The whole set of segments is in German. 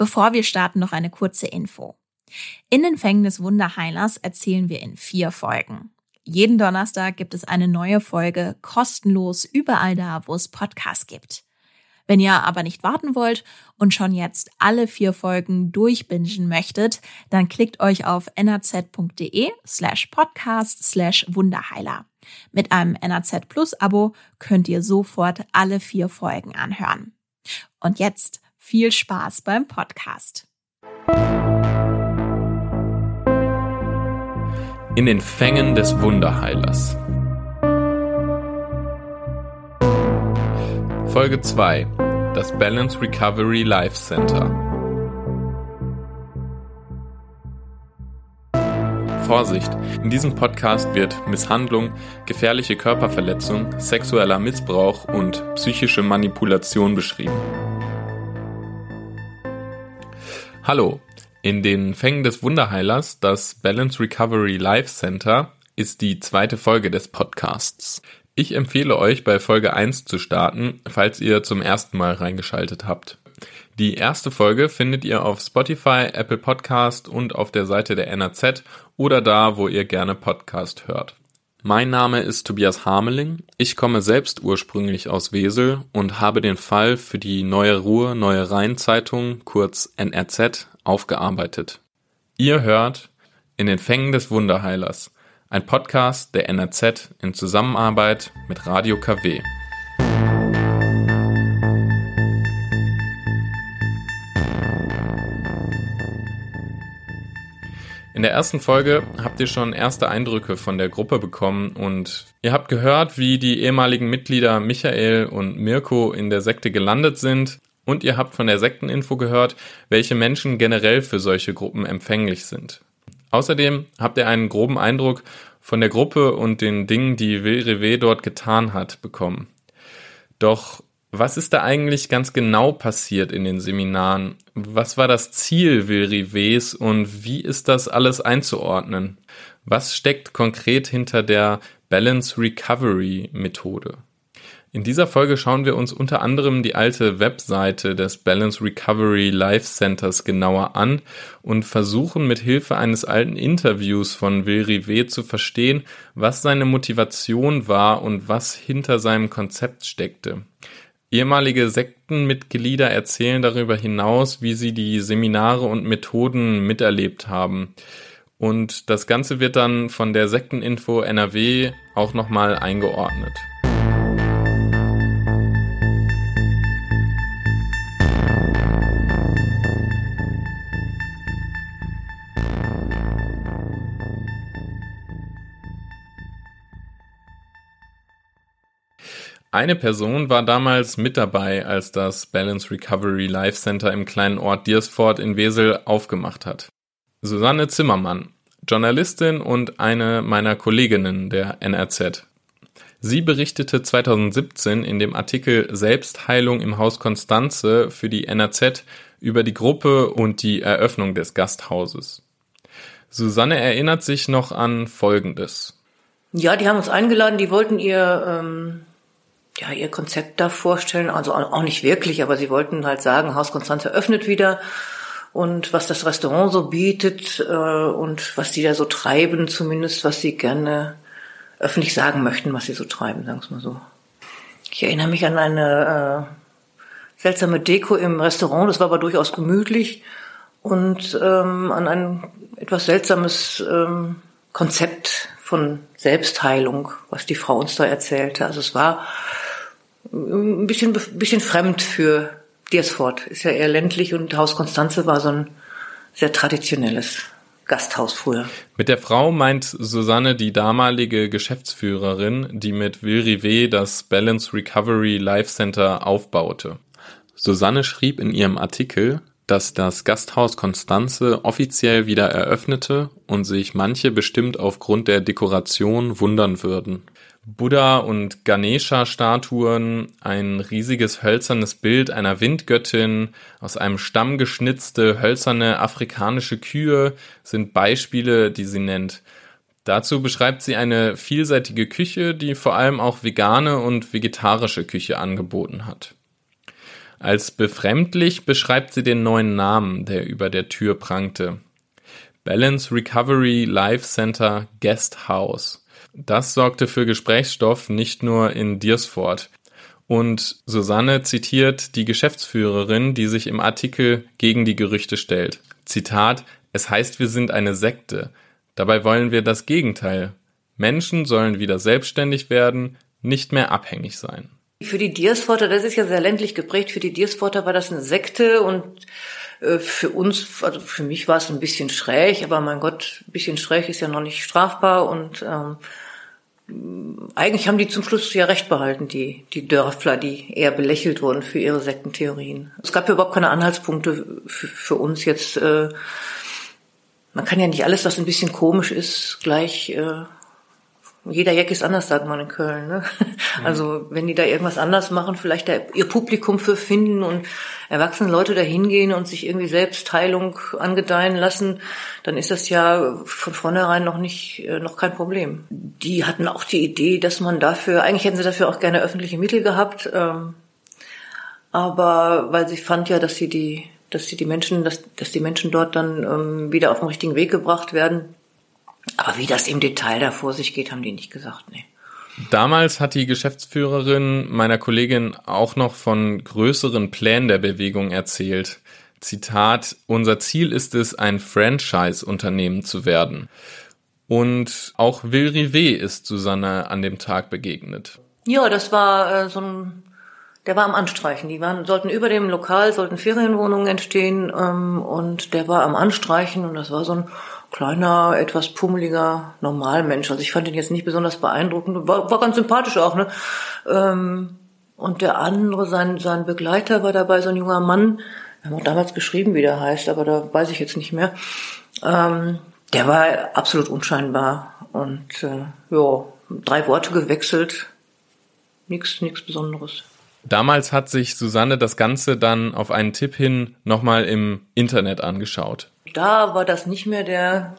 Bevor wir starten, noch eine kurze Info. In den Fängen des Wunderheilers erzählen wir in vier Folgen. Jeden Donnerstag gibt es eine neue Folge kostenlos überall da, wo es Podcasts gibt. Wenn ihr aber nicht warten wollt und schon jetzt alle vier Folgen durchbingen möchtet, dann klickt euch auf nrz.de slash podcast slash Wunderheiler. Mit einem NRZ Plus Abo könnt ihr sofort alle vier Folgen anhören. Und jetzt viel Spaß beim Podcast. In den Fängen des Wunderheilers. Folge 2. Das Balance Recovery Life Center. Vorsicht, in diesem Podcast wird Misshandlung, gefährliche Körperverletzung, sexueller Missbrauch und psychische Manipulation beschrieben. Hallo, in den Fängen des Wunderheilers, das Balance Recovery Life Center, ist die zweite Folge des Podcasts. Ich empfehle euch, bei Folge 1 zu starten, falls ihr zum ersten Mal reingeschaltet habt. Die erste Folge findet ihr auf Spotify, Apple Podcast und auf der Seite der NRZ oder da, wo ihr gerne Podcast hört. Mein Name ist Tobias Hameling. Ich komme selbst ursprünglich aus Wesel und habe den Fall für die Neue Ruhr Neue Rhein Zeitung, kurz NRZ, aufgearbeitet. Ihr hört in den Fängen des Wunderheilers, ein Podcast der NRZ in Zusammenarbeit mit Radio KW. In der ersten Folge habt ihr schon erste Eindrücke von der Gruppe bekommen und ihr habt gehört, wie die ehemaligen Mitglieder Michael und Mirko in der Sekte gelandet sind und ihr habt von der Sekteninfo gehört, welche Menschen generell für solche Gruppen empfänglich sind. Außerdem habt ihr einen groben Eindruck von der Gruppe und den Dingen, die WRW dort getan hat, bekommen. Doch was ist da eigentlich ganz genau passiert in den Seminaren? Was war das Ziel WRWs und wie ist das alles einzuordnen? Was steckt konkret hinter der Balance Recovery Methode? In dieser Folge schauen wir uns unter anderem die alte Webseite des Balance Recovery Life Centers genauer an und versuchen mit Hilfe eines alten Interviews von Will Rivet zu verstehen, was seine Motivation war und was hinter seinem Konzept steckte. Ehemalige Sektenmitglieder erzählen darüber hinaus, wie sie die Seminare und Methoden miterlebt haben. Und das Ganze wird dann von der Sekteninfo NRW auch nochmal eingeordnet. Eine Person war damals mit dabei, als das Balance Recovery Life Center im kleinen Ort Diersfort in Wesel aufgemacht hat. Susanne Zimmermann, Journalistin und eine meiner Kolleginnen der NRZ. Sie berichtete 2017 in dem Artikel Selbstheilung im Haus Konstanze für die NRZ über die Gruppe und die Eröffnung des Gasthauses. Susanne erinnert sich noch an Folgendes. Ja, die haben uns eingeladen, die wollten ihr ähm, ja, ihr Konzept da vorstellen. Also auch nicht wirklich, aber sie wollten halt sagen, Haus Konstanze öffnet wieder und was das Restaurant so bietet äh, und was die da so treiben, zumindest was sie gerne öffentlich sagen möchten, was sie so treiben, sagen wir mal so. Ich erinnere mich an eine äh, seltsame Deko im Restaurant, das war aber durchaus gemütlich und ähm, an ein etwas seltsames ähm, Konzept von Selbstheilung, was die Frau uns da erzählte. Also es war ein bisschen, bisschen fremd für Diersfort. Ist ja eher ländlich und Haus Konstanze war so ein sehr traditionelles Gasthaus früher. Mit der Frau meint Susanne die damalige Geschäftsführerin, die mit Will Rivet das Balance Recovery Life Center aufbaute. Susanne schrieb in ihrem Artikel, dass das Gasthaus Konstanze offiziell wieder eröffnete und sich manche bestimmt aufgrund der Dekoration wundern würden. Buddha und Ganesha-Statuen, ein riesiges hölzernes Bild einer Windgöttin, aus einem Stamm geschnitzte hölzerne afrikanische Kühe sind Beispiele, die sie nennt. Dazu beschreibt sie eine vielseitige Küche, die vor allem auch vegane und vegetarische Küche angeboten hat. Als befremdlich beschreibt sie den neuen Namen, der über der Tür prangte. Balance Recovery Life Center Guest House. Das sorgte für Gesprächsstoff nicht nur in Diersfort. Und Susanne zitiert die Geschäftsführerin, die sich im Artikel gegen die Gerüchte stellt. Zitat, es heißt, wir sind eine Sekte. Dabei wollen wir das Gegenteil. Menschen sollen wieder selbstständig werden, nicht mehr abhängig sein. Für die Diersforter, das ist ja sehr ländlich geprägt, für die Diersforter war das eine Sekte und für uns, also für mich war es ein bisschen schräg, aber mein Gott, ein bisschen schräg ist ja noch nicht strafbar und ähm, eigentlich haben die zum Schluss ja recht behalten, die, die Dörfler, die eher belächelt wurden für ihre Sektentheorien. Es gab ja überhaupt keine Anhaltspunkte für, für uns jetzt. Äh, man kann ja nicht alles, was ein bisschen komisch ist, gleich äh, jeder Jack ist anders, sagt man in Köln. Ne? Mhm. Also wenn die da irgendwas anders machen, vielleicht da ihr Publikum für finden und erwachsene Leute da hingehen und sich irgendwie selbst Heilung angedeihen lassen, dann ist das ja von vornherein noch nicht, äh, noch kein Problem. Die hatten auch die Idee, dass man dafür, eigentlich hätten sie dafür auch gerne öffentliche Mittel gehabt, ähm, aber weil sie fand ja, dass sie die, dass sie die Menschen, dass, dass die Menschen dort dann ähm, wieder auf den richtigen Weg gebracht werden aber wie das im Detail da vor sich geht, haben die nicht gesagt, nee. Damals hat die Geschäftsführerin meiner Kollegin auch noch von größeren Plänen der Bewegung erzählt. Zitat, unser Ziel ist es, ein Franchise-Unternehmen zu werden. Und auch Will Rivet ist Susanne an dem Tag begegnet. Ja, das war äh, so ein, der war am Anstreichen. Die waren, sollten über dem Lokal, sollten Ferienwohnungen entstehen ähm, und der war am Anstreichen und das war so ein kleiner, etwas pummeliger Normalmensch. Also ich fand ihn jetzt nicht besonders beeindruckend, war, war ganz sympathisch auch, ne? Ähm, und der andere, sein, sein Begleiter war dabei, so ein junger Mann, wir haben auch damals geschrieben, wie der heißt, aber da weiß ich jetzt nicht mehr. Ähm, der war absolut unscheinbar und äh, ja, drei Worte gewechselt, nichts, nichts Besonderes. Damals hat sich Susanne das Ganze dann auf einen Tipp hin nochmal im Internet angeschaut. Da war das nicht mehr der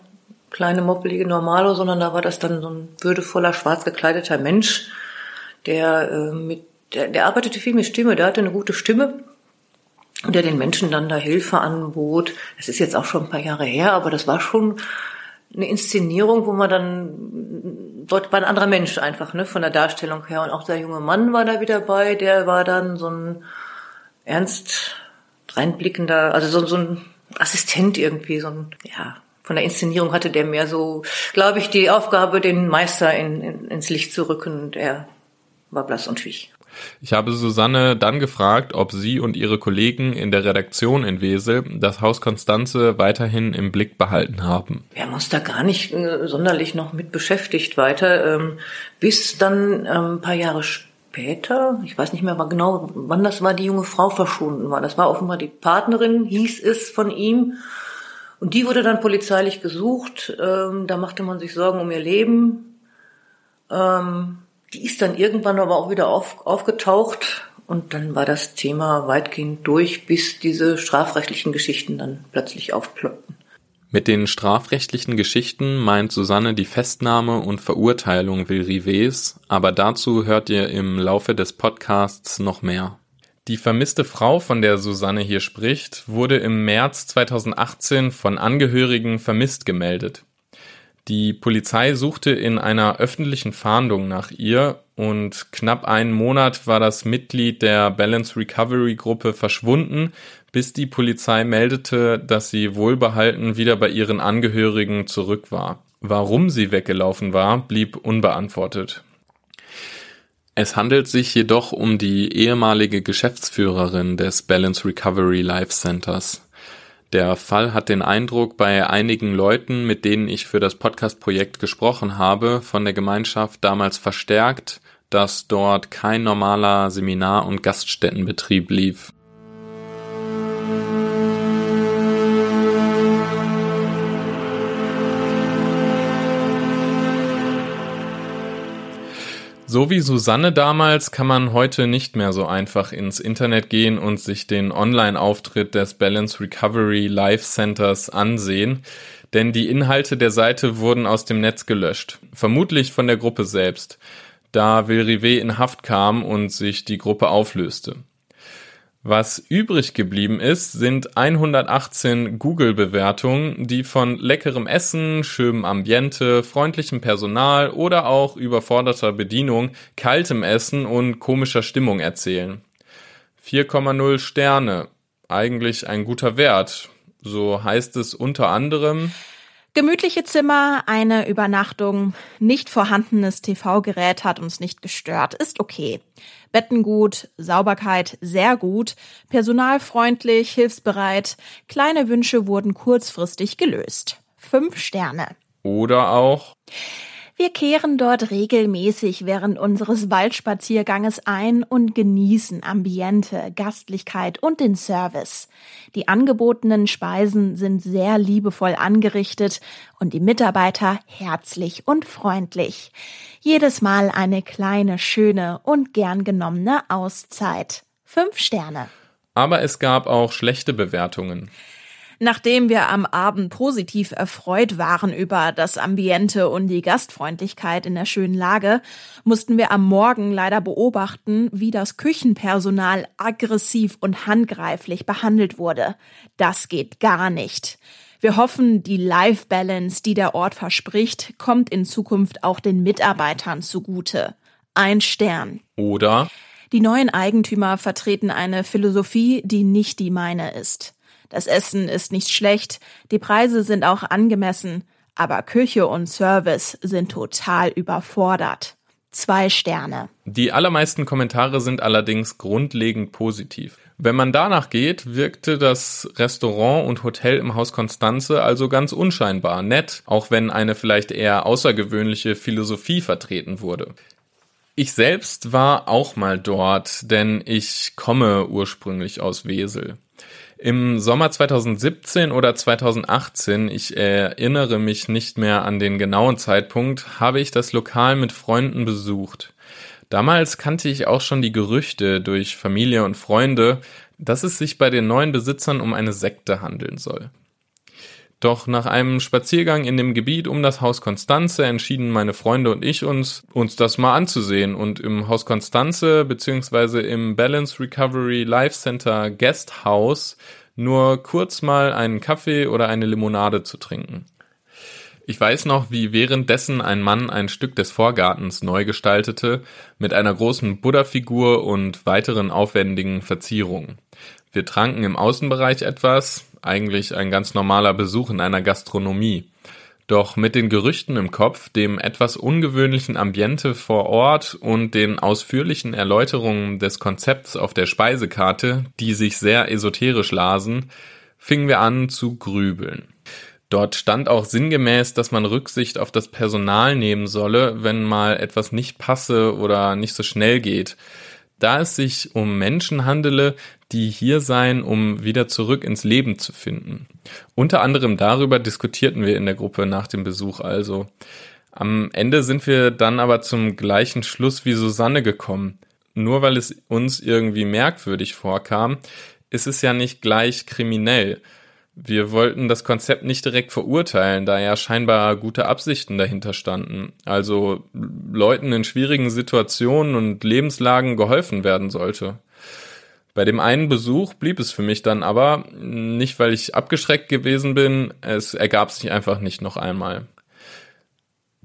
kleine moppelige Normalo, sondern da war das dann so ein würdevoller, schwarz gekleideter Mensch, der äh, mit, der, der arbeitete viel mit Stimme, der hatte eine gute Stimme der den Menschen dann da Hilfe anbot. Das ist jetzt auch schon ein paar Jahre her, aber das war schon eine Inszenierung, wo man dann dort war ein anderer Mensch einfach, ne, von der Darstellung her. Und auch der junge Mann war da wieder bei, der war dann so ein ernst reinblickender, also so, so ein Assistent irgendwie, so ein, ja, von der Inszenierung hatte der mehr so, glaube ich, die Aufgabe, den Meister in, in, ins Licht zu rücken. Und er war blass und schwierig. Ich habe Susanne dann gefragt, ob sie und ihre Kollegen in der Redaktion in Wesel das Haus Konstanze weiterhin im Blick behalten haben. Wir haben uns da gar nicht äh, sonderlich noch mit beschäftigt weiter, ähm, bis dann ähm, ein paar Jahre später, ich weiß nicht mehr genau, wann das war, die junge Frau verschwunden war. Das war offenbar die Partnerin, hieß es von ihm. Und die wurde dann polizeilich gesucht. Ähm, da machte man sich Sorgen um ihr Leben. Ähm, die ist dann irgendwann aber auch wieder auf, aufgetaucht und dann war das Thema weitgehend durch, bis diese strafrechtlichen Geschichten dann plötzlich aufploppten. Mit den strafrechtlichen Geschichten meint Susanne die Festnahme und Verurteilung Will Rivets, aber dazu hört ihr im Laufe des Podcasts noch mehr. Die vermisste Frau, von der Susanne hier spricht, wurde im März 2018 von Angehörigen vermisst gemeldet. Die Polizei suchte in einer öffentlichen Fahndung nach ihr und knapp einen Monat war das Mitglied der Balance Recovery Gruppe verschwunden, bis die Polizei meldete, dass sie wohlbehalten wieder bei ihren Angehörigen zurück war. Warum sie weggelaufen war, blieb unbeantwortet. Es handelt sich jedoch um die ehemalige Geschäftsführerin des Balance Recovery Life Centers. Der Fall hat den Eindruck bei einigen Leuten, mit denen ich für das Podcast-Projekt gesprochen habe, von der Gemeinschaft damals verstärkt, dass dort kein normaler Seminar- und Gaststättenbetrieb lief. So wie Susanne damals kann man heute nicht mehr so einfach ins Internet gehen und sich den Online-Auftritt des Balance Recovery Life Centers ansehen, denn die Inhalte der Seite wurden aus dem Netz gelöscht, vermutlich von der Gruppe selbst, da Will Rivet in Haft kam und sich die Gruppe auflöste. Was übrig geblieben ist, sind 118 Google-Bewertungen, die von leckerem Essen, schönem Ambiente, freundlichem Personal oder auch überforderter Bedienung, kaltem Essen und komischer Stimmung erzählen. 4,0 Sterne. Eigentlich ein guter Wert. So heißt es unter anderem. Gemütliche Zimmer, eine Übernachtung, nicht vorhandenes TV-Gerät hat uns nicht gestört, ist okay. Betten gut, Sauberkeit sehr gut, personalfreundlich, hilfsbereit, kleine Wünsche wurden kurzfristig gelöst. Fünf Sterne. Oder auch. Wir kehren dort regelmäßig während unseres Waldspazierganges ein und genießen Ambiente, Gastlichkeit und den Service. Die angebotenen Speisen sind sehr liebevoll angerichtet und die Mitarbeiter herzlich und freundlich. Jedes Mal eine kleine, schöne und gern genommene Auszeit. Fünf Sterne. Aber es gab auch schlechte Bewertungen. Nachdem wir am Abend positiv erfreut waren über das Ambiente und die Gastfreundlichkeit in der schönen Lage, mussten wir am Morgen leider beobachten, wie das Küchenpersonal aggressiv und handgreiflich behandelt wurde. Das geht gar nicht. Wir hoffen, die Life Balance, die der Ort verspricht, kommt in Zukunft auch den Mitarbeitern zugute. Ein Stern. Oder die neuen Eigentümer vertreten eine Philosophie, die nicht die meine ist. Das Essen ist nicht schlecht, die Preise sind auch angemessen, aber Küche und Service sind total überfordert. Zwei Sterne. Die allermeisten Kommentare sind allerdings grundlegend positiv. Wenn man danach geht, wirkte das Restaurant und Hotel im Haus Konstanze also ganz unscheinbar nett, auch wenn eine vielleicht eher außergewöhnliche Philosophie vertreten wurde. Ich selbst war auch mal dort, denn ich komme ursprünglich aus Wesel. Im Sommer 2017 oder 2018, ich erinnere mich nicht mehr an den genauen Zeitpunkt, habe ich das Lokal mit Freunden besucht. Damals kannte ich auch schon die Gerüchte durch Familie und Freunde, dass es sich bei den neuen Besitzern um eine Sekte handeln soll. Doch nach einem Spaziergang in dem Gebiet um das Haus Konstanze entschieden meine Freunde und ich uns, uns das mal anzusehen und im Haus Konstanze beziehungsweise im Balance Recovery Life Center Guest House nur kurz mal einen Kaffee oder eine Limonade zu trinken. Ich weiß noch, wie währenddessen ein Mann ein Stück des Vorgartens neu gestaltete, mit einer großen Buddha-Figur und weiteren aufwendigen Verzierungen. Wir tranken im Außenbereich etwas, eigentlich ein ganz normaler Besuch in einer Gastronomie. Doch mit den Gerüchten im Kopf, dem etwas ungewöhnlichen Ambiente vor Ort und den ausführlichen Erläuterungen des Konzepts auf der Speisekarte, die sich sehr esoterisch lasen, fingen wir an zu grübeln. Dort stand auch sinngemäß, dass man Rücksicht auf das Personal nehmen solle, wenn mal etwas nicht passe oder nicht so schnell geht da es sich um Menschen handele, die hier seien, um wieder zurück ins Leben zu finden. Unter anderem darüber diskutierten wir in der Gruppe nach dem Besuch also. Am Ende sind wir dann aber zum gleichen Schluss wie Susanne gekommen. Nur weil es uns irgendwie merkwürdig vorkam, ist es ja nicht gleich kriminell. Wir wollten das Konzept nicht direkt verurteilen, da ja scheinbar gute Absichten dahinter standen. Also Leuten in schwierigen Situationen und Lebenslagen geholfen werden sollte. Bei dem einen Besuch blieb es für mich dann aber, nicht weil ich abgeschreckt gewesen bin, es ergab sich einfach nicht noch einmal.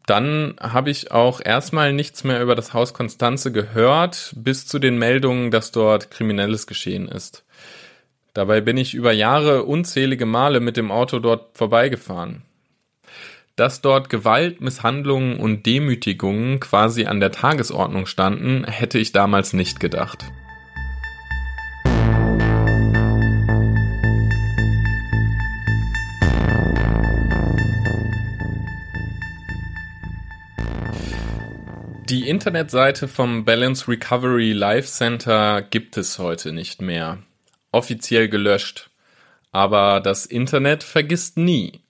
Dann habe ich auch erstmal nichts mehr über das Haus Konstanze gehört, bis zu den Meldungen, dass dort Kriminelles geschehen ist. Dabei bin ich über Jahre unzählige Male mit dem Auto dort vorbeigefahren. Dass dort Gewalt, Misshandlungen und Demütigungen quasi an der Tagesordnung standen, hätte ich damals nicht gedacht. Die Internetseite vom Balance Recovery Life Center gibt es heute nicht mehr offiziell gelöscht. Aber das Internet vergisst nie.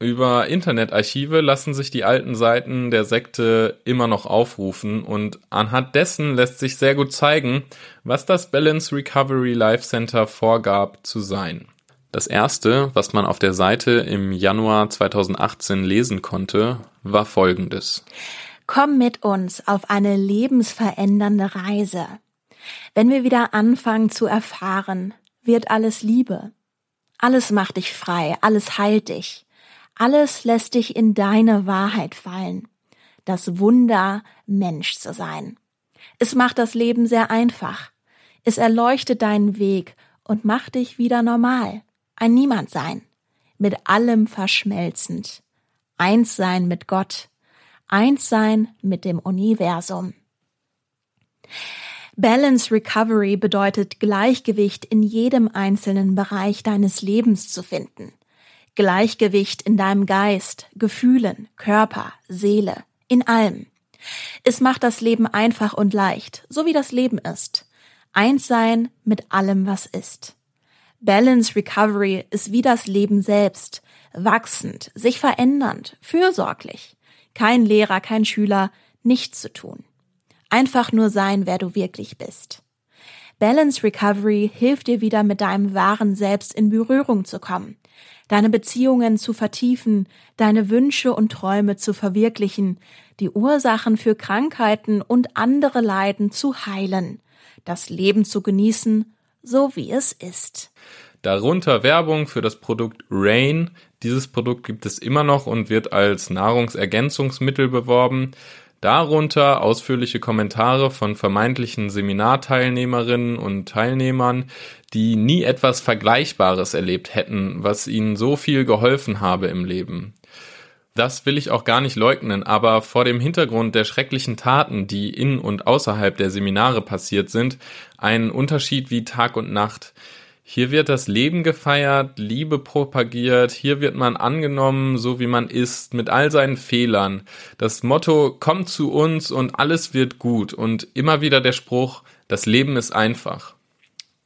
Über Internetarchive lassen sich die alten Seiten der Sekte immer noch aufrufen und anhand dessen lässt sich sehr gut zeigen, was das Balance Recovery Life Center vorgab zu sein. Das erste, was man auf der Seite im Januar 2018 lesen konnte, war folgendes. Komm mit uns auf eine lebensverändernde Reise. Wenn wir wieder anfangen zu erfahren, wird alles Liebe. Alles macht dich frei, alles heilt dich. Alles lässt dich in deine Wahrheit fallen. Das Wunder, Mensch zu sein. Es macht das Leben sehr einfach. Es erleuchtet deinen Weg und macht dich wieder normal. Ein Niemand sein. Mit allem verschmelzend. Eins sein mit Gott. Eins sein mit dem Universum. Balance Recovery bedeutet Gleichgewicht in jedem einzelnen Bereich deines Lebens zu finden. Gleichgewicht in deinem Geist, Gefühlen, Körper, Seele, in allem. Es macht das Leben einfach und leicht, so wie das Leben ist. Eins sein mit allem, was ist. Balance Recovery ist wie das Leben selbst, wachsend, sich verändernd, fürsorglich. Kein Lehrer, kein Schüler, nichts zu tun. Einfach nur sein, wer du wirklich bist. Balance Recovery hilft dir wieder mit deinem wahren Selbst in Berührung zu kommen, deine Beziehungen zu vertiefen, deine Wünsche und Träume zu verwirklichen, die Ursachen für Krankheiten und andere Leiden zu heilen, das Leben zu genießen, so wie es ist. Darunter Werbung für das Produkt Rain. Dieses Produkt gibt es immer noch und wird als Nahrungsergänzungsmittel beworben. Darunter ausführliche Kommentare von vermeintlichen Seminarteilnehmerinnen und Teilnehmern, die nie etwas Vergleichbares erlebt hätten, was ihnen so viel geholfen habe im Leben. Das will ich auch gar nicht leugnen, aber vor dem Hintergrund der schrecklichen Taten, die in und außerhalb der Seminare passiert sind, ein Unterschied wie Tag und Nacht. Hier wird das Leben gefeiert, Liebe propagiert, hier wird man angenommen, so wie man ist, mit all seinen Fehlern. Das Motto kommt zu uns und alles wird gut und immer wieder der Spruch, das Leben ist einfach.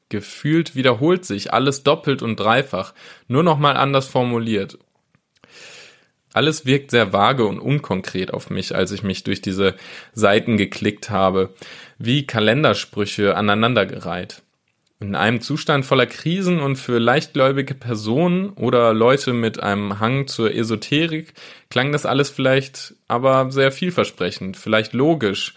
Gefühlt wiederholt sich alles doppelt und dreifach, nur nochmal anders formuliert. Alles wirkt sehr vage und unkonkret auf mich, als ich mich durch diese Seiten geklickt habe, wie Kalendersprüche aneinandergereiht. In einem Zustand voller Krisen und für leichtgläubige Personen oder Leute mit einem Hang zur Esoterik klang das alles vielleicht aber sehr vielversprechend, vielleicht logisch.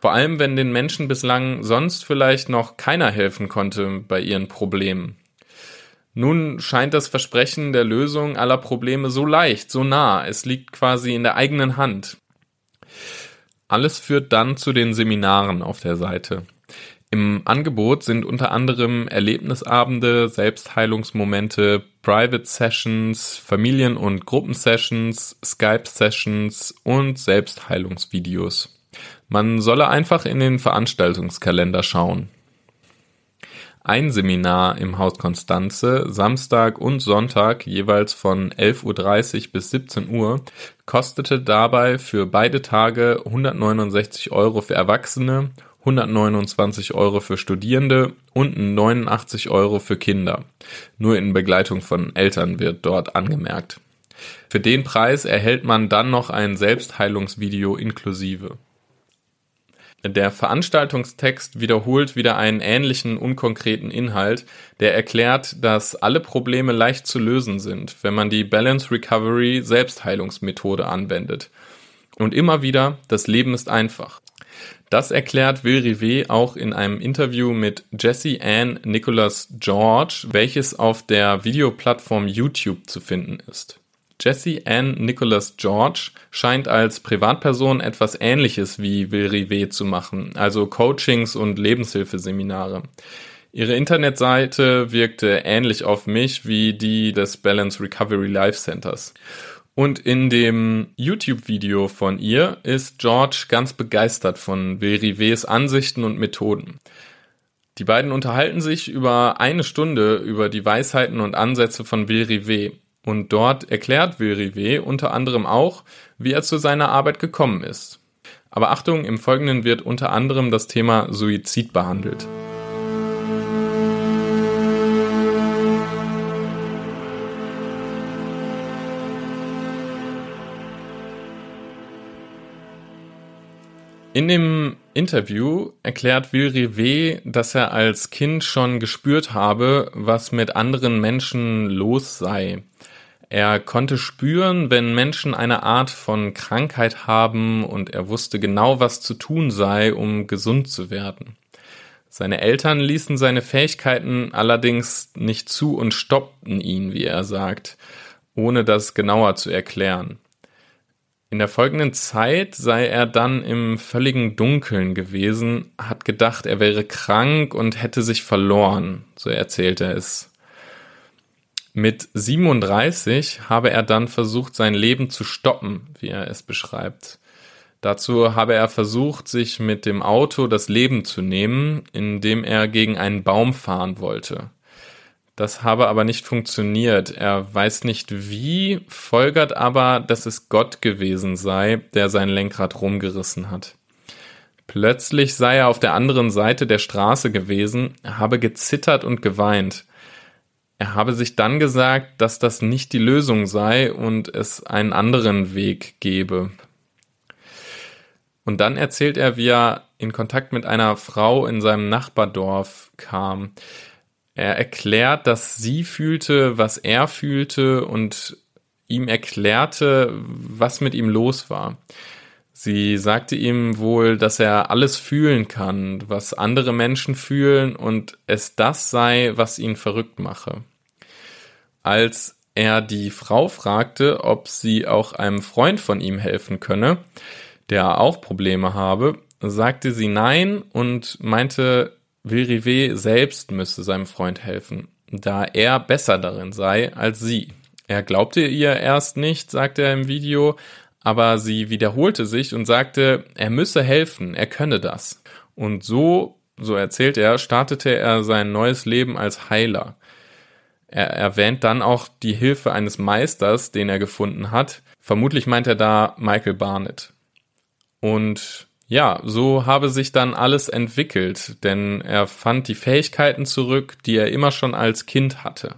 Vor allem, wenn den Menschen bislang sonst vielleicht noch keiner helfen konnte bei ihren Problemen. Nun scheint das Versprechen der Lösung aller Probleme so leicht, so nah, es liegt quasi in der eigenen Hand. Alles führt dann zu den Seminaren auf der Seite. Im Angebot sind unter anderem Erlebnisabende, Selbstheilungsmomente, Private Sessions, Familien- und Gruppensessions, Skype-Sessions und Selbstheilungsvideos. Man solle einfach in den Veranstaltungskalender schauen. Ein Seminar im Haus Konstanze, Samstag und Sonntag jeweils von 11.30 Uhr bis 17 Uhr, kostete dabei für beide Tage 169 Euro für Erwachsene 129 Euro für Studierende und 89 Euro für Kinder. Nur in Begleitung von Eltern wird dort angemerkt. Für den Preis erhält man dann noch ein Selbstheilungsvideo inklusive. Der Veranstaltungstext wiederholt wieder einen ähnlichen unkonkreten Inhalt, der erklärt, dass alle Probleme leicht zu lösen sind, wenn man die Balance Recovery Selbstheilungsmethode anwendet. Und immer wieder, das Leben ist einfach. Das erklärt Will Rivet auch in einem Interview mit Jesse Ann Nicholas George, welches auf der Videoplattform YouTube zu finden ist. Jesse Ann Nicholas George scheint als Privatperson etwas Ähnliches wie Will Rivet zu machen, also Coachings und Lebenshilfeseminare. Ihre Internetseite wirkte ähnlich auf mich wie die des Balance Recovery Life Centers. Und in dem YouTube-Video von ihr ist George ganz begeistert von Verivets Ansichten und Methoden. Die beiden unterhalten sich über eine Stunde über die Weisheiten und Ansätze von Verivet. Und dort erklärt Verivet unter anderem auch, wie er zu seiner Arbeit gekommen ist. Aber Achtung, im Folgenden wird unter anderem das Thema Suizid behandelt. In dem Interview erklärt Will Rivet, dass er als Kind schon gespürt habe, was mit anderen Menschen los sei. Er konnte spüren, wenn Menschen eine Art von Krankheit haben und er wusste genau, was zu tun sei, um gesund zu werden. Seine Eltern ließen seine Fähigkeiten allerdings nicht zu und stoppten ihn, wie er sagt, ohne das genauer zu erklären. In der folgenden Zeit sei er dann im völligen Dunkeln gewesen, hat gedacht, er wäre krank und hätte sich verloren, so erzählt er es. Mit 37 habe er dann versucht, sein Leben zu stoppen, wie er es beschreibt. Dazu habe er versucht, sich mit dem Auto das Leben zu nehmen, indem er gegen einen Baum fahren wollte. Das habe aber nicht funktioniert. Er weiß nicht wie, folgert aber, dass es Gott gewesen sei, der sein Lenkrad rumgerissen hat. Plötzlich sei er auf der anderen Seite der Straße gewesen, habe gezittert und geweint. Er habe sich dann gesagt, dass das nicht die Lösung sei und es einen anderen Weg gebe. Und dann erzählt er, wie er in Kontakt mit einer Frau in seinem Nachbardorf kam. Er erklärt, dass sie fühlte, was er fühlte und ihm erklärte, was mit ihm los war. Sie sagte ihm wohl, dass er alles fühlen kann, was andere Menschen fühlen und es das sei, was ihn verrückt mache. Als er die Frau fragte, ob sie auch einem Freund von ihm helfen könne, der auch Probleme habe, sagte sie nein und meinte, Vilrivé selbst müsse seinem Freund helfen, da er besser darin sei als sie. Er glaubte ihr erst nicht, sagte er im Video, aber sie wiederholte sich und sagte, er müsse helfen, er könne das. Und so, so erzählt er, startete er sein neues Leben als Heiler. Er erwähnt dann auch die Hilfe eines Meisters, den er gefunden hat. Vermutlich meint er da Michael Barnett. Und ja, so habe sich dann alles entwickelt, denn er fand die Fähigkeiten zurück, die er immer schon als Kind hatte.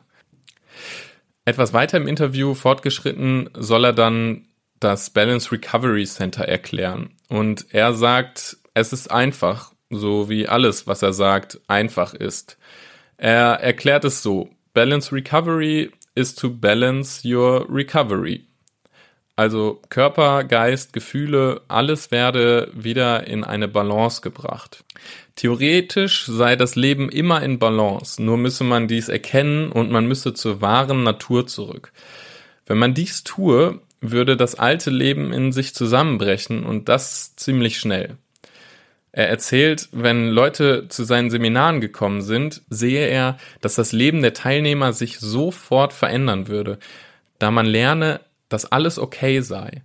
Etwas weiter im Interview fortgeschritten soll er dann das Balance Recovery Center erklären. Und er sagt, es ist einfach, so wie alles, was er sagt, einfach ist. Er erklärt es so. Balance Recovery is to balance your recovery. Also Körper, Geist, Gefühle, alles werde wieder in eine Balance gebracht. Theoretisch sei das Leben immer in Balance, nur müsse man dies erkennen und man müsse zur wahren Natur zurück. Wenn man dies tue, würde das alte Leben in sich zusammenbrechen und das ziemlich schnell. Er erzählt, wenn Leute zu seinen Seminaren gekommen sind, sehe er, dass das Leben der Teilnehmer sich sofort verändern würde, da man lerne, dass alles okay sei.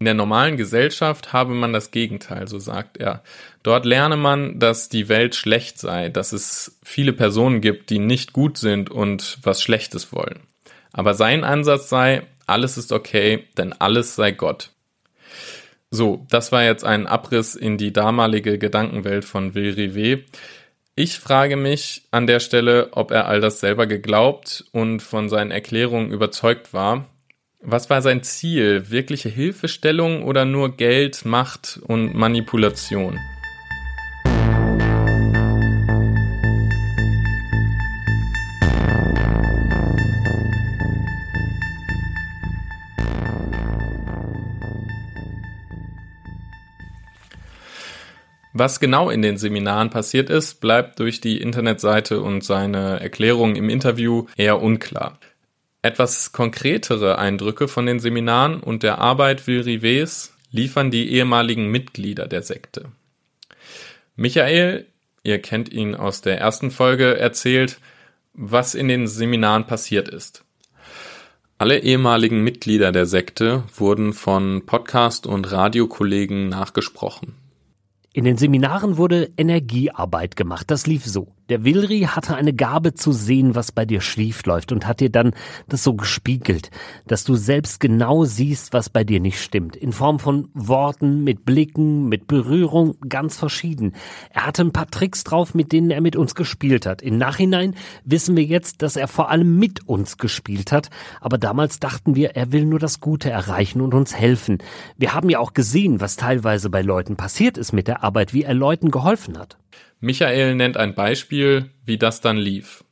In der normalen Gesellschaft habe man das Gegenteil, so sagt er. Dort lerne man, dass die Welt schlecht sei, dass es viele Personen gibt, die nicht gut sind und was Schlechtes wollen. Aber sein Ansatz sei, alles ist okay, denn alles sei Gott. So, das war jetzt ein Abriss in die damalige Gedankenwelt von Will Rivet. Ich frage mich an der Stelle, ob er all das selber geglaubt und von seinen Erklärungen überzeugt war. Was war sein Ziel? Wirkliche Hilfestellung oder nur Geld, Macht und Manipulation? Was genau in den Seminaren passiert ist, bleibt durch die Internetseite und seine Erklärungen im Interview eher unklar. Etwas konkretere Eindrücke von den Seminaren und der Arbeit Vilrives liefern die ehemaligen Mitglieder der Sekte. Michael, ihr kennt ihn aus der ersten Folge, erzählt, was in den Seminaren passiert ist. Alle ehemaligen Mitglieder der Sekte wurden von Podcast- und Radiokollegen nachgesprochen. In den Seminaren wurde Energiearbeit gemacht. Das lief so. Der Wilri hatte eine Gabe zu sehen, was bei dir schief läuft und hat dir dann das so gespiegelt, dass du selbst genau siehst, was bei dir nicht stimmt. In Form von Worten, mit Blicken, mit Berührung, ganz verschieden. Er hatte ein paar Tricks drauf, mit denen er mit uns gespielt hat. Im Nachhinein wissen wir jetzt, dass er vor allem mit uns gespielt hat, aber damals dachten wir, er will nur das Gute erreichen und uns helfen. Wir haben ja auch gesehen, was teilweise bei Leuten passiert ist mit der Arbeit, wie er Leuten geholfen hat. Michael nennt ein Beispiel, wie das dann lief.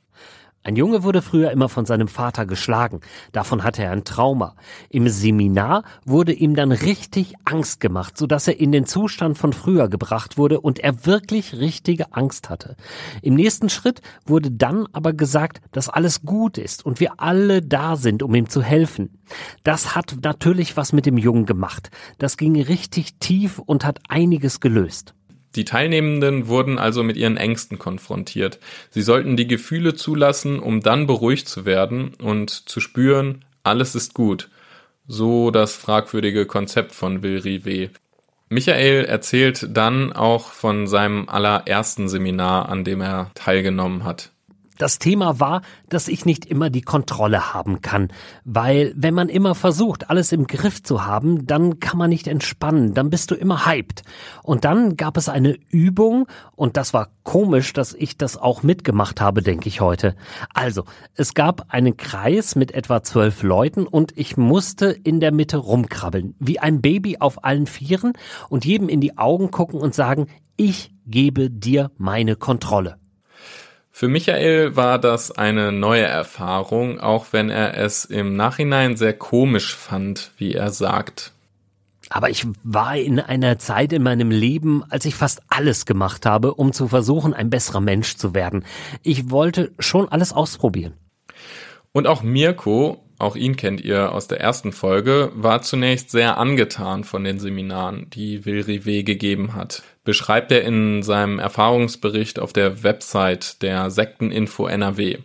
Ein Junge wurde früher immer von seinem Vater geschlagen. Davon hatte er ein Trauma. Im Seminar wurde ihm dann richtig Angst gemacht, sodass er in den Zustand von früher gebracht wurde und er wirklich richtige Angst hatte. Im nächsten Schritt wurde dann aber gesagt, dass alles gut ist und wir alle da sind, um ihm zu helfen. Das hat natürlich was mit dem Jungen gemacht. Das ging richtig tief und hat einiges gelöst. Die Teilnehmenden wurden also mit ihren Ängsten konfrontiert. Sie sollten die Gefühle zulassen, um dann beruhigt zu werden und zu spüren, alles ist gut. So das fragwürdige Konzept von Will Rive. Michael erzählt dann auch von seinem allerersten Seminar, an dem er teilgenommen hat. Das Thema war, dass ich nicht immer die Kontrolle haben kann, weil wenn man immer versucht, alles im Griff zu haben, dann kann man nicht entspannen, dann bist du immer hyped. Und dann gab es eine Übung und das war komisch, dass ich das auch mitgemacht habe, denke ich heute. Also, es gab einen Kreis mit etwa zwölf Leuten und ich musste in der Mitte rumkrabbeln, wie ein Baby auf allen Vieren und jedem in die Augen gucken und sagen, ich gebe dir meine Kontrolle. Für Michael war das eine neue Erfahrung, auch wenn er es im Nachhinein sehr komisch fand, wie er sagt. Aber ich war in einer Zeit in meinem Leben, als ich fast alles gemacht habe, um zu versuchen, ein besserer Mensch zu werden. Ich wollte schon alles ausprobieren. Und auch Mirko, auch ihn kennt ihr aus der ersten Folge, war zunächst sehr angetan von den Seminaren, die Will Rive gegeben hat. Beschreibt er in seinem Erfahrungsbericht auf der Website der Sekteninfo NRW.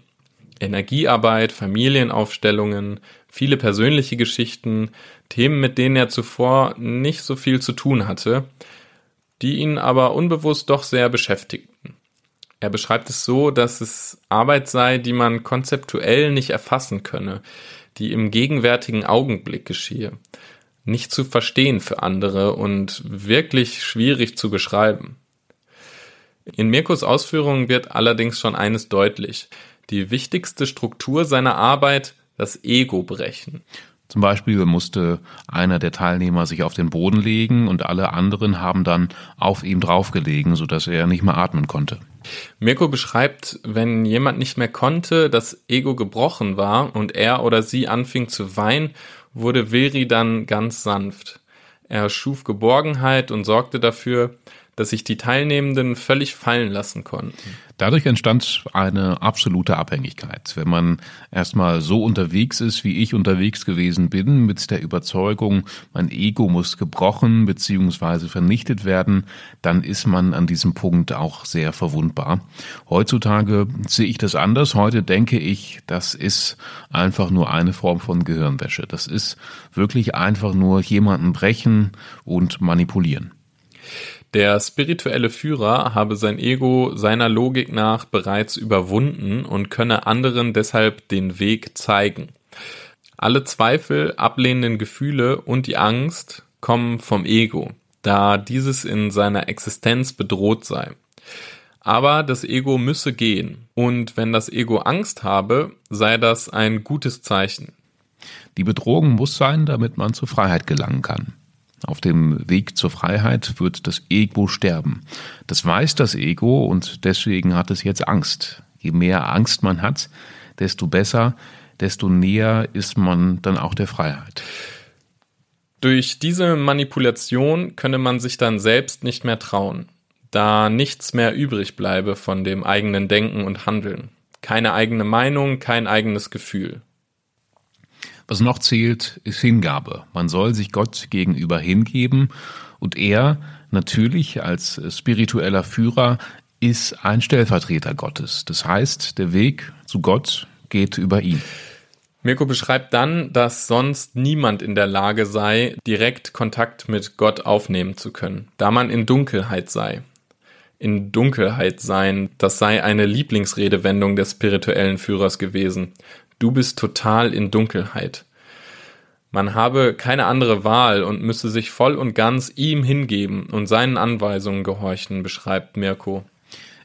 Energiearbeit, Familienaufstellungen, viele persönliche Geschichten, Themen, mit denen er zuvor nicht so viel zu tun hatte, die ihn aber unbewusst doch sehr beschäftigten. Er beschreibt es so, dass es Arbeit sei, die man konzeptuell nicht erfassen könne, die im gegenwärtigen Augenblick geschehe, nicht zu verstehen für andere und wirklich schwierig zu beschreiben. In Mirkos Ausführungen wird allerdings schon eines deutlich. Die wichtigste Struktur seiner Arbeit, das Ego brechen. Zum Beispiel musste einer der Teilnehmer sich auf den Boden legen und alle anderen haben dann auf ihm draufgelegen, sodass er nicht mehr atmen konnte. Mirko beschreibt, wenn jemand nicht mehr konnte, das Ego gebrochen war und er oder sie anfing zu weinen, wurde Veri dann ganz sanft. Er schuf Geborgenheit und sorgte dafür, dass sich die Teilnehmenden völlig fallen lassen konnten. Dadurch entstand eine absolute Abhängigkeit. Wenn man erstmal so unterwegs ist, wie ich unterwegs gewesen bin, mit der Überzeugung, mein Ego muss gebrochen bzw. vernichtet werden, dann ist man an diesem Punkt auch sehr verwundbar. Heutzutage sehe ich das anders. Heute denke ich, das ist einfach nur eine Form von Gehirnwäsche. Das ist wirklich einfach nur jemanden brechen und manipulieren. Der spirituelle Führer habe sein Ego seiner Logik nach bereits überwunden und könne anderen deshalb den Weg zeigen. Alle Zweifel, ablehnenden Gefühle und die Angst kommen vom Ego, da dieses in seiner Existenz bedroht sei. Aber das Ego müsse gehen, und wenn das Ego Angst habe, sei das ein gutes Zeichen. Die Bedrohung muss sein, damit man zur Freiheit gelangen kann. Auf dem Weg zur Freiheit wird das Ego sterben. Das weiß das Ego und deswegen hat es jetzt Angst. Je mehr Angst man hat, desto besser, desto näher ist man dann auch der Freiheit. Durch diese Manipulation könne man sich dann selbst nicht mehr trauen, da nichts mehr übrig bleibe von dem eigenen Denken und Handeln. Keine eigene Meinung, kein eigenes Gefühl. Was noch zählt, ist Hingabe. Man soll sich Gott gegenüber hingeben und er natürlich als spiritueller Führer ist ein Stellvertreter Gottes. Das heißt, der Weg zu Gott geht über ihn. Mirko beschreibt dann, dass sonst niemand in der Lage sei, direkt Kontakt mit Gott aufnehmen zu können, da man in Dunkelheit sei. In Dunkelheit sein, das sei eine Lieblingsredewendung des spirituellen Führers gewesen du bist total in Dunkelheit. Man habe keine andere Wahl und müsse sich voll und ganz ihm hingeben und seinen Anweisungen gehorchen, beschreibt Mirko.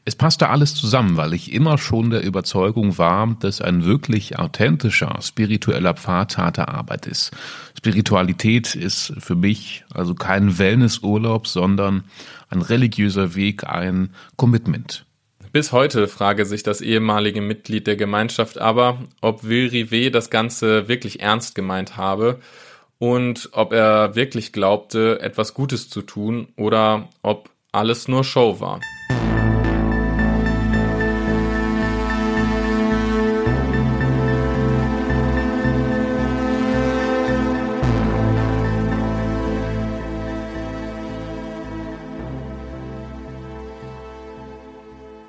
Es passte alles zusammen, weil ich immer schon der Überzeugung war, dass ein wirklich authentischer spiritueller Pfad harte Arbeit ist. Spiritualität ist für mich also kein Wellnessurlaub, sondern ein religiöser Weg, ein Commitment. Bis heute frage sich das ehemalige Mitglied der Gemeinschaft aber, ob Will Rivet das Ganze wirklich ernst gemeint habe und ob er wirklich glaubte, etwas Gutes zu tun oder ob alles nur Show war.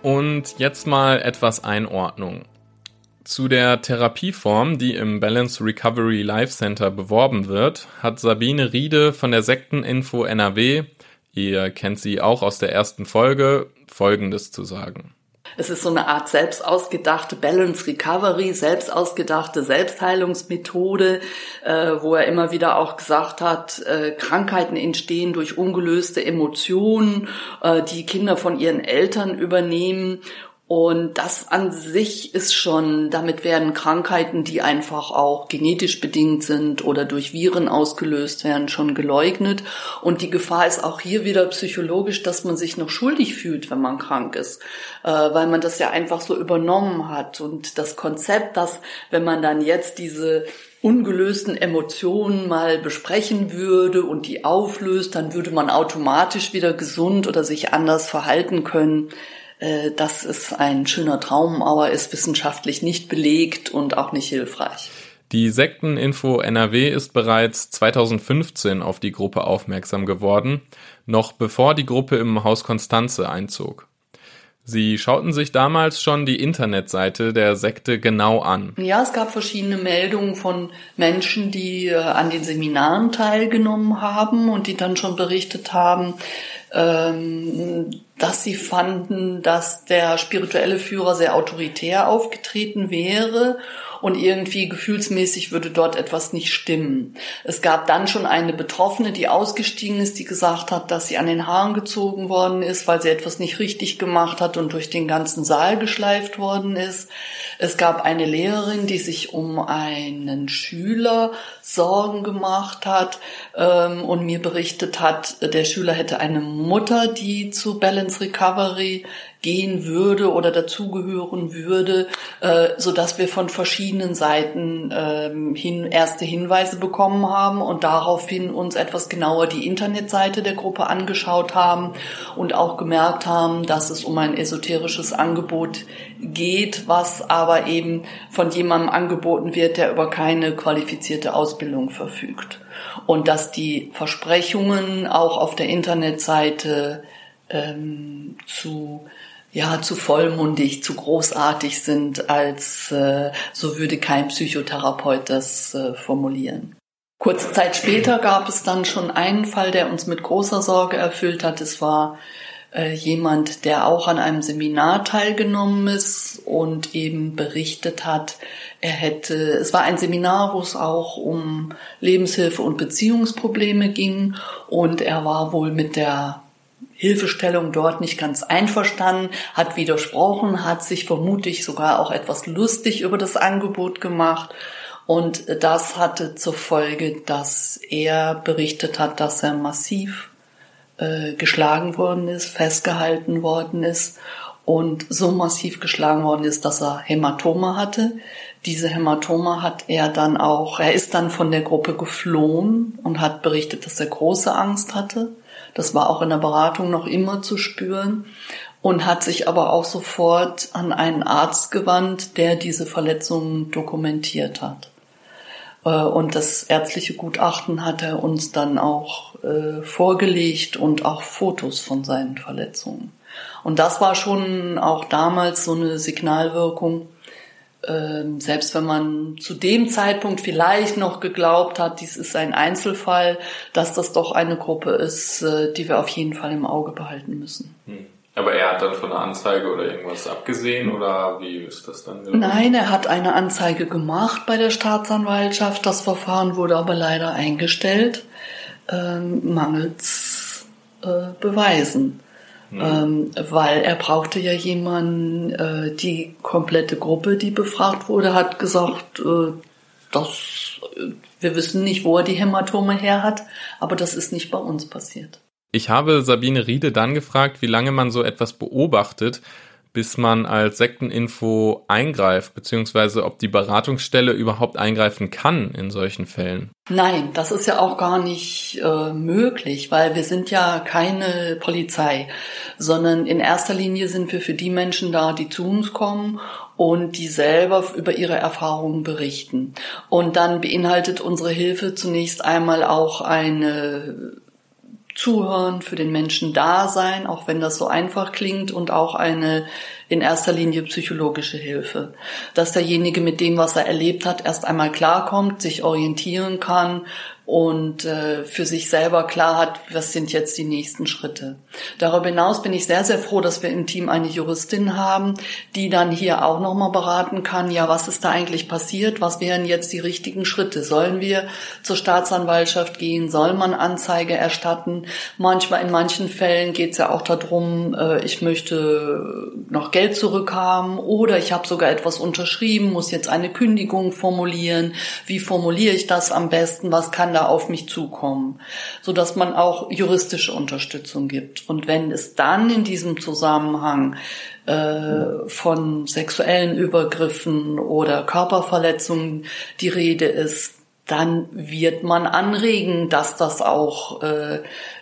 Und jetzt mal etwas Einordnung. Zu der Therapieform, die im Balance Recovery Life Center beworben wird, hat Sabine Riede von der Sekteninfo NRW, ihr kennt sie auch aus der ersten Folge, Folgendes zu sagen. Es ist so eine Art selbst ausgedachte Balance Recovery, selbst ausgedachte Selbstheilungsmethode, äh, wo er immer wieder auch gesagt hat, äh, Krankheiten entstehen durch ungelöste Emotionen, äh, die Kinder von ihren Eltern übernehmen und das an sich ist schon, damit werden Krankheiten, die einfach auch genetisch bedingt sind oder durch Viren ausgelöst werden, schon geleugnet. Und die Gefahr ist auch hier wieder psychologisch, dass man sich noch schuldig fühlt, wenn man krank ist, äh, weil man das ja einfach so übernommen hat. Und das Konzept, dass wenn man dann jetzt diese ungelösten Emotionen mal besprechen würde und die auflöst, dann würde man automatisch wieder gesund oder sich anders verhalten können äh, das ist ein schöner Traum, aber ist wissenschaftlich nicht belegt und auch nicht hilfreich. Die Sekteninfo NRW ist bereits 2015 auf die Gruppe aufmerksam geworden, noch bevor die Gruppe im Haus Konstanze einzog. Sie schauten sich damals schon die Internetseite der Sekte genau an. Ja, es gab verschiedene Meldungen von Menschen, die äh, an den Seminaren teilgenommen haben und die dann schon berichtet haben, ähm, dass sie fanden, dass der spirituelle Führer sehr autoritär aufgetreten wäre und irgendwie gefühlsmäßig würde dort etwas nicht stimmen. Es gab dann schon eine Betroffene, die ausgestiegen ist, die gesagt hat, dass sie an den Haaren gezogen worden ist, weil sie etwas nicht richtig gemacht hat und durch den ganzen Saal geschleift worden ist. Es gab eine Lehrerin, die sich um einen Schüler Sorgen gemacht hat ähm, und mir berichtet hat, der Schüler hätte eine Mutter, die zu Balance Recovery gehen würde oder dazugehören würde, äh, so dass wir von verschiedenen Seiten ähm, hin erste Hinweise bekommen haben und daraufhin uns etwas genauer die Internetseite der Gruppe angeschaut haben und auch gemerkt haben, dass es um ein esoterisches Angebot geht, was aber eben von jemandem angeboten wird, der über keine qualifizierte Ausbildung verfügt. Und dass die Versprechungen auch auf der Internetseite ähm, zu ja zu vollmundig, zu großartig sind, als äh, so würde kein Psychotherapeut das äh, formulieren. Kurze Zeit später gab es dann schon einen Fall, der uns mit großer Sorge erfüllt hat. Es war äh, jemand, der auch an einem Seminar teilgenommen ist und eben berichtet hat, er hätte, es war ein Seminar, wo es auch um Lebenshilfe und Beziehungsprobleme ging und er war wohl mit der Hilfestellung dort nicht ganz einverstanden, hat widersprochen, hat sich vermutlich sogar auch etwas lustig über das Angebot gemacht. Und das hatte zur Folge, dass er berichtet hat, dass er massiv äh, geschlagen worden ist, festgehalten worden ist und so massiv geschlagen worden ist, dass er Hämatome hatte. Diese Hämatome hat er dann auch, er ist dann von der Gruppe geflohen und hat berichtet, dass er große Angst hatte das war auch in der Beratung noch immer zu spüren und hat sich aber auch sofort an einen Arzt gewandt, der diese Verletzungen dokumentiert hat. Äh, und das ärztliche Gutachten hat er uns dann auch äh, vorgelegt und auch Fotos von seinen Verletzungen. Und das war schon auch damals so eine Signalwirkung, ähm, selbst wenn man zu dem Zeitpunkt vielleicht noch geglaubt hat, dies ist ein Einzelfall, dass das doch eine Gruppe ist, äh, die wir auf jeden Fall im Auge behalten müssen. Hm. Aber er hat dann von einer Anzeige oder irgendwas abgesehen oder wie ist das dann? Gelaufen? Nein, er hat eine Anzeige gemacht bei der Staatsanwaltschaft. Das Verfahren wurde aber leider eingestellt, ähm, mangels äh, Beweisen. Mhm. Ähm, weil er brauchte ja jemanden, äh, die komplette Gruppe, die befragt wurde, hat gesagt, äh, dass äh, wir wissen nicht, wo er die Hämatome her hat, aber das ist nicht bei uns passiert. Ich habe Sabine Riede dann gefragt, wie lange man so etwas beobachtet, bis man als Sekteninfo eingreift, beziehungsweise ob die Beratungsstelle überhaupt eingreifen kann in solchen Fällen? Nein, das ist ja auch gar nicht äh, möglich, weil wir sind ja keine Polizei, sondern in erster Linie sind wir für die Menschen da, die zu uns kommen und die selber über ihre Erfahrungen berichten. Und dann beinhaltet unsere Hilfe zunächst einmal auch eine Zuhören, für den Menschen da sein, auch wenn das so einfach klingt und auch eine in erster Linie psychologische Hilfe. Dass derjenige mit dem, was er erlebt hat, erst einmal klarkommt, sich orientieren kann, und äh, für sich selber klar hat, was sind jetzt die nächsten Schritte. Darüber hinaus bin ich sehr, sehr froh, dass wir im Team eine Juristin haben, die dann hier auch nochmal beraten kann, ja, was ist da eigentlich passiert, was wären jetzt die richtigen Schritte? Sollen wir zur Staatsanwaltschaft gehen? Soll man Anzeige erstatten? Manchmal, in manchen Fällen geht es ja auch darum, äh, ich möchte noch Geld zurückhaben oder ich habe sogar etwas unterschrieben, muss jetzt eine Kündigung formulieren. Wie formuliere ich das am besten? Was kann da auf mich zukommen, so dass man auch juristische Unterstützung gibt. Und wenn es dann in diesem Zusammenhang äh, von sexuellen Übergriffen oder Körperverletzungen die Rede ist, dann wird man anregen, dass das auch äh,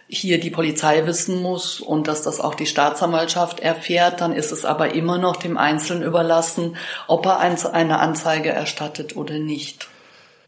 hier die Polizei wissen muss und dass das auch die Staatsanwaltschaft erfährt, dann ist es aber immer noch dem Einzelnen überlassen, ob er eine Anzeige erstattet oder nicht.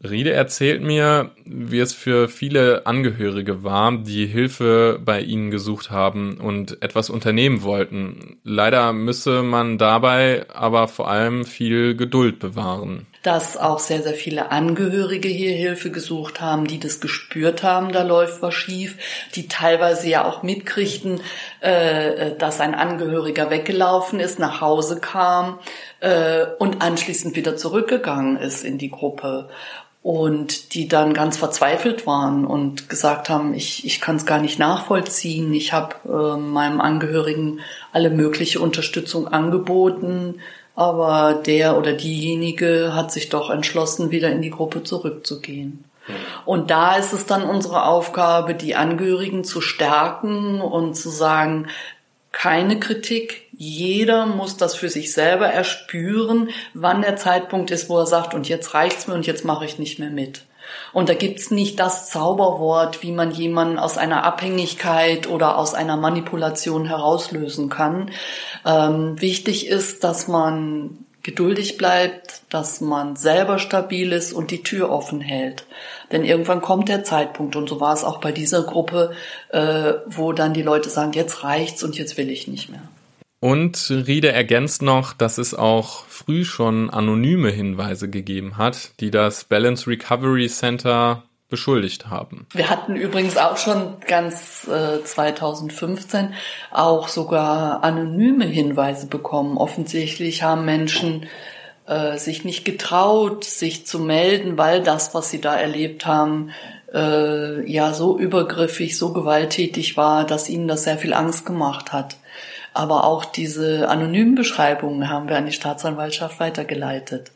Riede erzählt mir, wie es für viele Angehörige war, die Hilfe bei ihnen gesucht haben und etwas unternehmen wollten. Leider müsse man dabei aber vor allem viel Geduld bewahren. Dass auch sehr, sehr viele Angehörige hier Hilfe gesucht haben, die das gespürt haben, da läuft was schief, die teilweise ja auch mitkriegten, äh, dass ein Angehöriger weggelaufen ist, nach Hause kam äh, und anschließend wieder zurückgegangen ist in die Gruppe und die dann ganz verzweifelt waren und gesagt haben, ich, ich kann es gar nicht nachvollziehen, ich habe äh, meinem Angehörigen alle mögliche Unterstützung angeboten, aber der oder diejenige hat sich doch entschlossen, wieder in die Gruppe zurückzugehen. Und da ist es dann unsere Aufgabe, die Angehörigen zu stärken und zu sagen, keine Kritik. Jeder muss das für sich selber erspüren, wann der Zeitpunkt ist, wo er sagt, und jetzt reicht's mir und jetzt mache ich nicht mehr mit. Und da gibt's nicht das Zauberwort, wie man jemanden aus einer Abhängigkeit oder aus einer Manipulation herauslösen kann. Ähm, wichtig ist, dass man geduldig bleibt, dass man selber stabil ist und die Tür offen hält. Denn irgendwann kommt der Zeitpunkt, und so war es auch bei dieser Gruppe, äh, wo dann die Leute sagen, jetzt reicht's und jetzt will ich nicht mehr. Und Riede ergänzt noch, dass es auch früh schon anonyme Hinweise gegeben hat, die das Balance Recovery Center beschuldigt haben. Wir hatten übrigens auch schon ganz äh, 2015 auch sogar anonyme Hinweise bekommen. Offensichtlich haben Menschen äh, sich nicht getraut, sich zu melden, weil das, was sie da erlebt haben, äh, ja so übergriffig, so gewalttätig war, dass ihnen das sehr viel Angst gemacht hat. Aber auch diese anonymen Beschreibungen haben wir an die Staatsanwaltschaft weitergeleitet.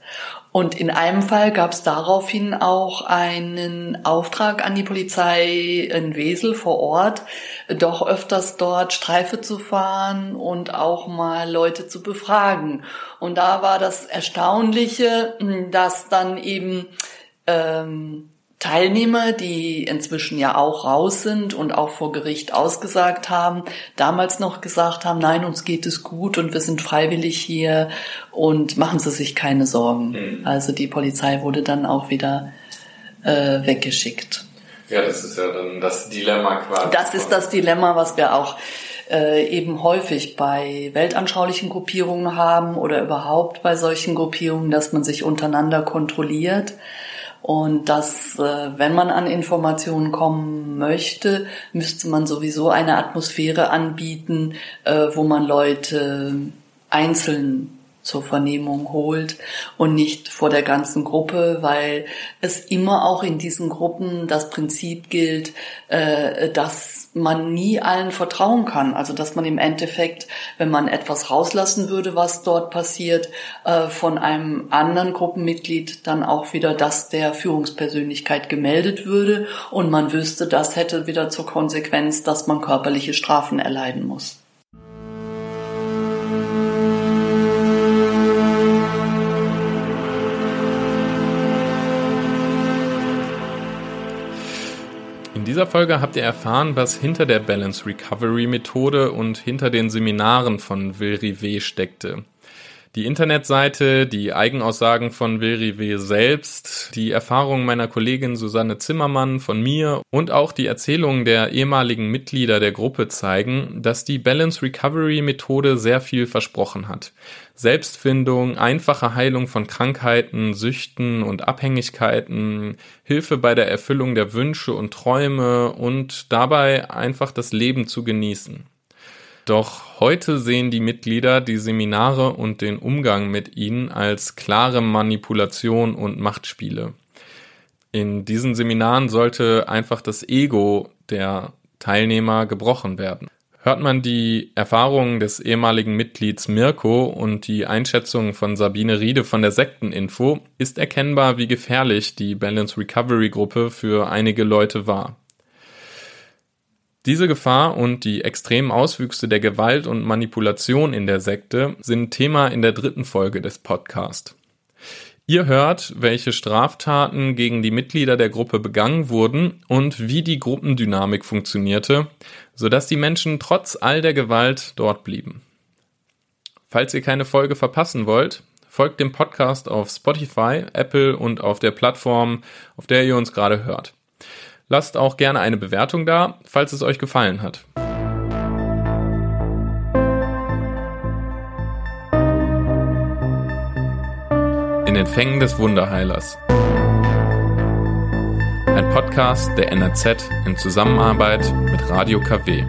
Und in einem Fall gab es daraufhin auch einen Auftrag an die Polizei in Wesel vor Ort, doch öfters dort Streife zu fahren und auch mal Leute zu befragen. Und da war das Erstaunliche, dass dann eben ähm, Teilnehmer, die inzwischen ja auch raus sind und auch vor Gericht ausgesagt haben, damals noch gesagt haben, nein, uns geht es gut und wir sind freiwillig hier und machen Sie sich keine Sorgen. Mhm. Also die Polizei wurde dann auch wieder äh, weggeschickt. Ja, das ist ja dann das Dilemma quasi. Das ist das Dilemma, was wir auch äh, eben häufig bei weltanschaulichen Gruppierungen haben oder überhaupt bei solchen Gruppierungen, dass man sich untereinander kontrolliert und dass, äh, wenn man an Informationen kommen möchte, müsste man sowieso eine Atmosphäre anbieten, äh, wo man Leute einzeln zur Vernehmung holt und nicht vor der ganzen Gruppe, weil es immer auch in diesen Gruppen das Prinzip gilt, äh, dass man nie allen vertrauen kann. Also dass man im Endeffekt, wenn man etwas rauslassen würde, was dort passiert, äh, von einem anderen Gruppenmitglied dann auch wieder das der Führungspersönlichkeit gemeldet würde und man wüsste, das hätte wieder zur Konsequenz, dass man körperliche Strafen erleiden muss. In dieser Folge habt ihr erfahren, was hinter der Balance Recovery Methode und hinter den Seminaren von Wilri W. steckte. Die Internetseite, die Eigenaussagen von Wilri selbst, die Erfahrungen meiner Kollegin Susanne Zimmermann von mir und auch die Erzählungen der ehemaligen Mitglieder der Gruppe zeigen, dass die Balance Recovery Methode sehr viel versprochen hat. Selbstfindung, einfache Heilung von Krankheiten, Süchten und Abhängigkeiten, Hilfe bei der Erfüllung der Wünsche und Träume und dabei einfach das Leben zu genießen. Doch heute sehen die Mitglieder die Seminare und den Umgang mit ihnen als klare Manipulation und Machtspiele. In diesen Seminaren sollte einfach das Ego der Teilnehmer gebrochen werden. Hört man die Erfahrungen des ehemaligen Mitglieds Mirko und die Einschätzungen von Sabine Riede von der Sekteninfo, ist erkennbar, wie gefährlich die Balance Recovery Gruppe für einige Leute war. Diese Gefahr und die extremen Auswüchse der Gewalt und Manipulation in der Sekte sind Thema in der dritten Folge des Podcasts. Ihr hört, welche Straftaten gegen die Mitglieder der Gruppe begangen wurden und wie die Gruppendynamik funktionierte, sodass die Menschen trotz all der Gewalt dort blieben. Falls ihr keine Folge verpassen wollt, folgt dem Podcast auf Spotify, Apple und auf der Plattform, auf der ihr uns gerade hört. Lasst auch gerne eine Bewertung da, falls es euch gefallen hat. In den Fängen des Wunderheilers. Ein Podcast der NRZ in Zusammenarbeit mit Radio KW.